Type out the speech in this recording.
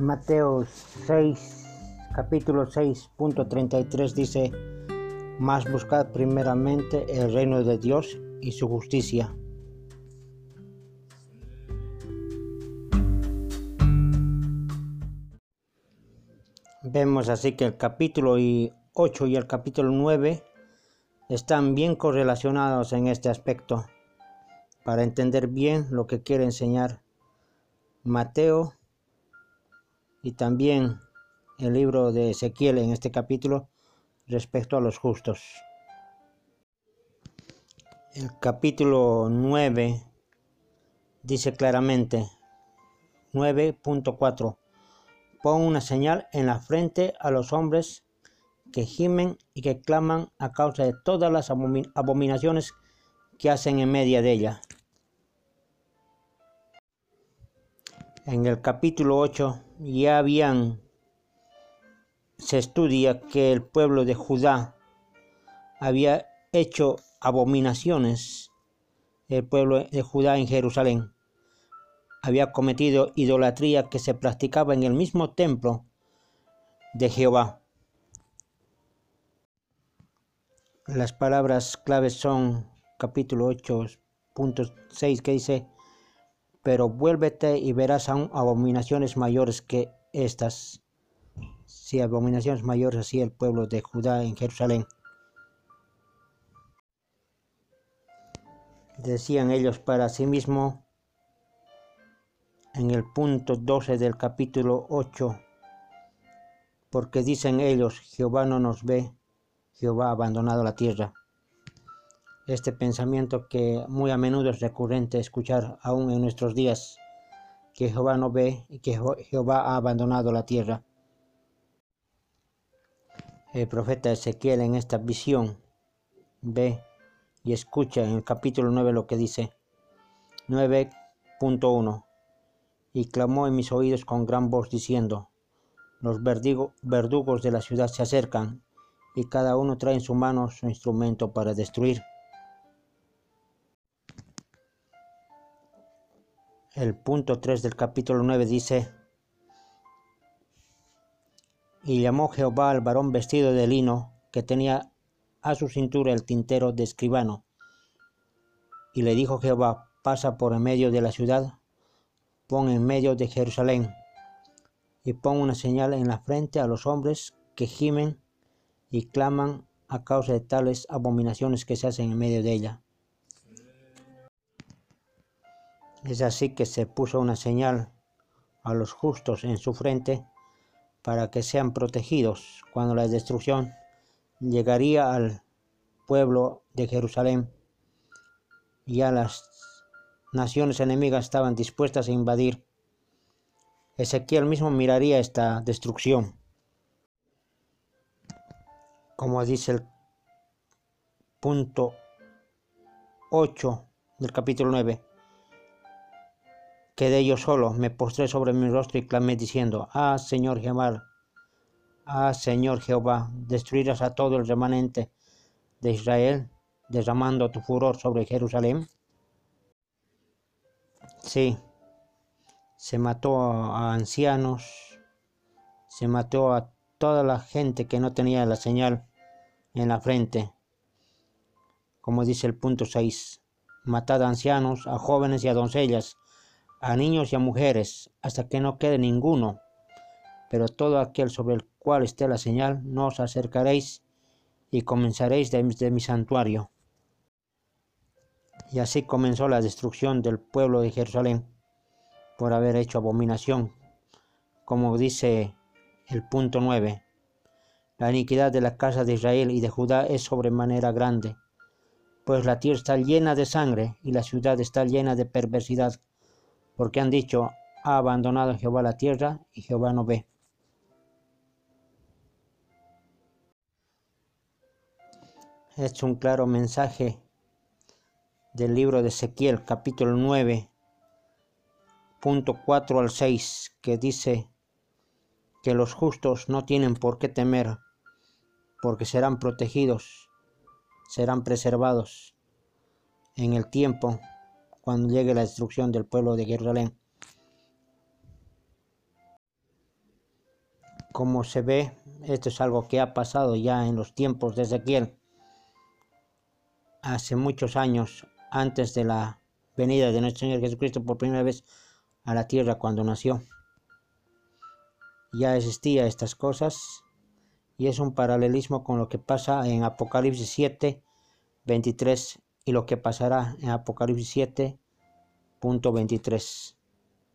Mateo 6, capítulo 6.33 dice, más buscad primeramente el reino de Dios y su justicia. Vemos así que el capítulo 8 y el capítulo 9 están bien correlacionados en este aspecto para entender bien lo que quiere enseñar Mateo y también el libro de Ezequiel en este capítulo respecto a los justos. El capítulo 9 dice claramente 9.4 Pon una señal en la frente a los hombres que gimen y que claman a causa de todas las abominaciones que hacen en media de ella. En el capítulo 8 ya habían, se estudia que el pueblo de Judá había hecho abominaciones, el pueblo de Judá en Jerusalén había cometido idolatría que se practicaba en el mismo templo de Jehová. Las palabras claves son capítulo 8.6 que dice, pero vuélvete y verás aún abominaciones mayores que estas. Si abominaciones mayores así el pueblo de Judá en Jerusalén. Decían ellos para sí mismos en el punto 12 del capítulo 8, porque dicen ellos, Jehová no nos ve, Jehová ha abandonado la tierra este pensamiento que muy a menudo es recurrente escuchar aún en nuestros días, que Jehová no ve y que Jehová ha abandonado la tierra. El profeta Ezequiel en esta visión ve y escucha en el capítulo 9 lo que dice 9.1 y clamó en mis oídos con gran voz diciendo los verdugos de la ciudad se acercan y cada uno trae en su mano su instrumento para destruir. El punto 3 del capítulo 9 dice, y llamó Jehová al varón vestido de lino que tenía a su cintura el tintero de escribano. Y le dijo Jehová, pasa por en medio de la ciudad, pon en medio de Jerusalén, y pon una señal en la frente a los hombres que gimen y claman a causa de tales abominaciones que se hacen en medio de ella. Es así que se puso una señal a los justos en su frente para que sean protegidos cuando la destrucción llegaría al pueblo de Jerusalén. Ya las naciones enemigas estaban dispuestas a invadir. Ezequiel mismo miraría esta destrucción. Como dice el punto 8 del capítulo 9. Quedé yo solo, me postré sobre mi rostro y clamé diciendo, Ah, Señor Jehová, ah, Señor Jehová, destruirás a todo el remanente de Israel, derramando tu furor sobre Jerusalén. Sí, se mató a ancianos, se mató a toda la gente que no tenía la señal en la frente. Como dice el punto 6, matad a ancianos, a jóvenes y a doncellas, a niños y a mujeres, hasta que no quede ninguno. Pero todo aquel sobre el cual esté la señal, no os acercaréis y comenzaréis de, mi santuario. Y así comenzó la destrucción del pueblo de Jerusalén por haber hecho abominación, como dice el punto 9. La iniquidad de la casa de Israel y de Judá es sobremanera grande, pues la tierra está llena de sangre y la ciudad está llena de perversidad porque han dicho, ha abandonado Jehová la tierra y Jehová no ve. Es un claro mensaje del libro de Ezequiel, capítulo 9, punto 4 al 6, que dice que los justos no tienen por qué temer, porque serán protegidos, serán preservados en el tiempo cuando llegue la destrucción del pueblo de Jerusalén. como se ve, esto es algo que ha pasado ya en los tiempos de Ezequiel, hace muchos años antes de la venida de nuestro Señor Jesucristo por primera vez a la tierra cuando nació. Ya existía estas cosas y es un paralelismo con lo que pasa en Apocalipsis 7, 23 y lo que pasará en Apocalipsis 7, punto 23.